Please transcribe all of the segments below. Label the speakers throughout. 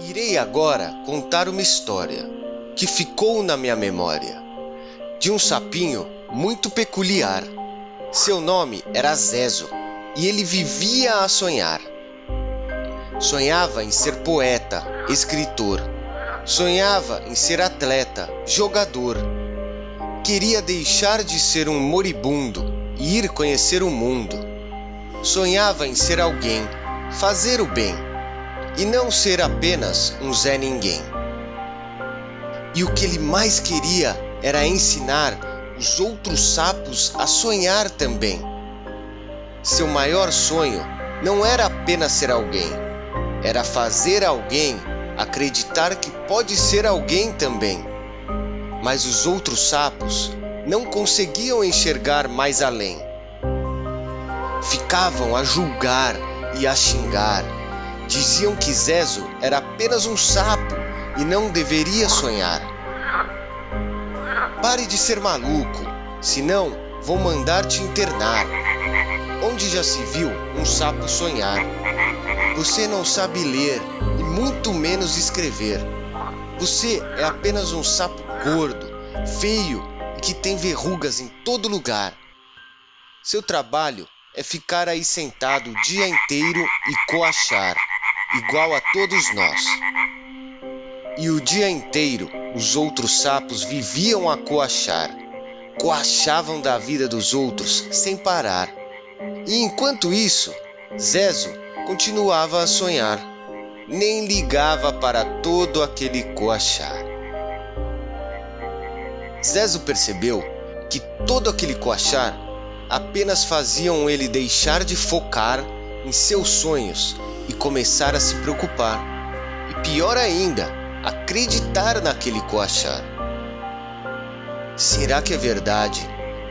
Speaker 1: Irei agora contar uma história que ficou na minha memória de um sapinho muito peculiar. Seu nome era Zezo e ele vivia a sonhar. Sonhava em ser poeta, escritor. Sonhava em ser atleta, jogador. Queria deixar de ser um moribundo e ir conhecer o mundo. Sonhava em ser alguém, fazer o bem e não ser apenas um Zé Ninguém. E o que ele mais queria era ensinar os outros sapos a sonhar também. Seu maior sonho não era apenas ser alguém, era fazer alguém acreditar que pode ser alguém também. Mas os outros sapos não conseguiam enxergar mais além. Ficavam a julgar e a xingar Diziam que Zezo era apenas um sapo e não deveria sonhar. Pare de ser maluco, senão vou mandar te internar. Onde já se viu um sapo sonhar? Você não sabe ler e muito menos escrever. Você é apenas um sapo gordo, feio e que tem verrugas em todo lugar. Seu trabalho é ficar aí sentado o dia inteiro e coachar igual a todos nós. E o dia inteiro os outros sapos viviam a coachar, coachavam da vida dos outros sem parar. E enquanto isso, Zezo continuava a sonhar, nem ligava para todo aquele coachar. Zezo percebeu que todo aquele coachar apenas faziam ele deixar de focar em seus sonhos e começar a se preocupar. E pior ainda, acreditar naquele coachar. Será que é verdade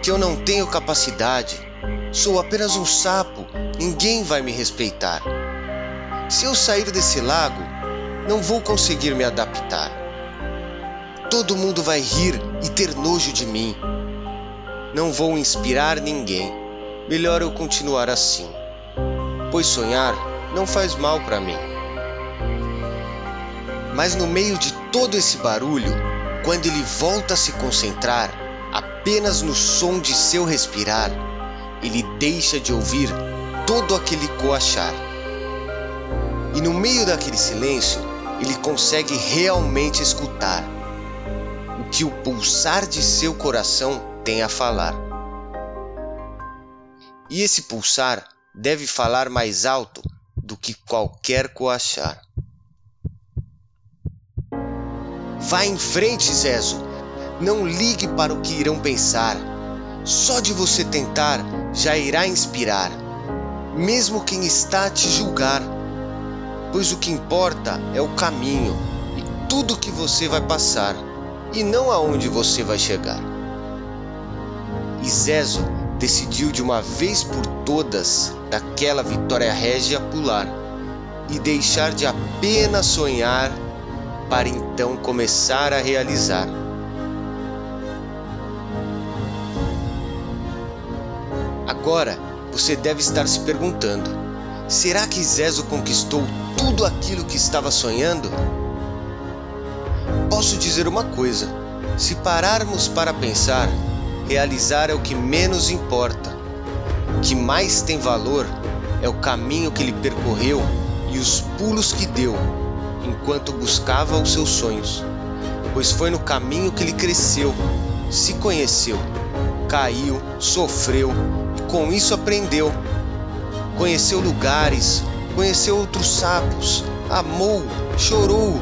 Speaker 1: que eu não tenho capacidade? Sou apenas um sapo, ninguém vai me respeitar. Se eu sair desse lago, não vou conseguir me adaptar. Todo mundo vai rir e ter nojo de mim. Não vou inspirar ninguém. Melhor eu continuar assim. Pois sonhar não faz mal para mim. Mas no meio de todo esse barulho, quando ele volta a se concentrar apenas no som de seu respirar, ele deixa de ouvir todo aquele coachar. E no meio daquele silêncio, ele consegue realmente escutar o que o pulsar de seu coração tem a falar. E esse pulsar deve falar mais alto do que qualquer coachar. Vá em frente, Zezo. Não ligue para o que irão pensar. Só de você tentar já irá inspirar, mesmo quem está a te julgar. Pois o que importa é o caminho e tudo que você vai passar, e não aonde você vai chegar. E Zezo decidiu de uma vez por todas daquela vitória régia pular e deixar de apenas sonhar para então começar a realizar. Agora você deve estar se perguntando: será que Zezo conquistou tudo aquilo que estava sonhando? Posso dizer uma coisa: se pararmos para pensar, realizar é o que menos importa. O que mais tem valor é o caminho que ele percorreu e os pulos que deu enquanto buscava os seus sonhos, pois foi no caminho que ele cresceu, se conheceu, caiu, sofreu e com isso aprendeu. Conheceu lugares, conheceu outros sapos, amou, chorou,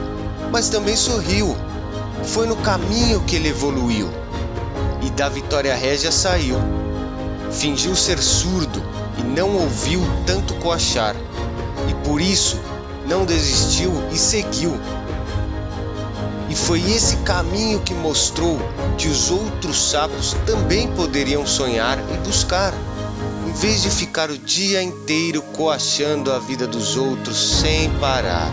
Speaker 1: mas também sorriu. Foi no caminho que ele evoluiu e da Vitória Régia saiu. Fingiu ser surdo e não ouviu tanto coachar, e por isso não desistiu e seguiu. E foi esse caminho que mostrou que os outros sapos também poderiam sonhar e buscar, em vez de ficar o dia inteiro coachando a vida dos outros sem parar.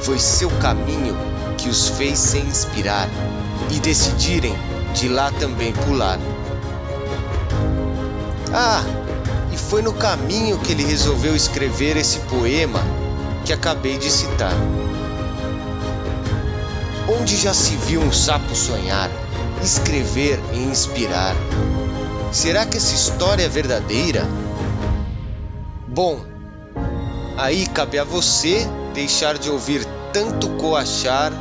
Speaker 1: Foi seu caminho que os fez se inspirar e decidirem de lá também pular. Ah, e foi no caminho que ele resolveu escrever esse poema que acabei de citar. Onde já se viu um sapo sonhar, escrever e inspirar? Será que essa história é verdadeira? Bom, aí cabe a você deixar de ouvir tanto coachar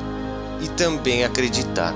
Speaker 1: e também acreditar.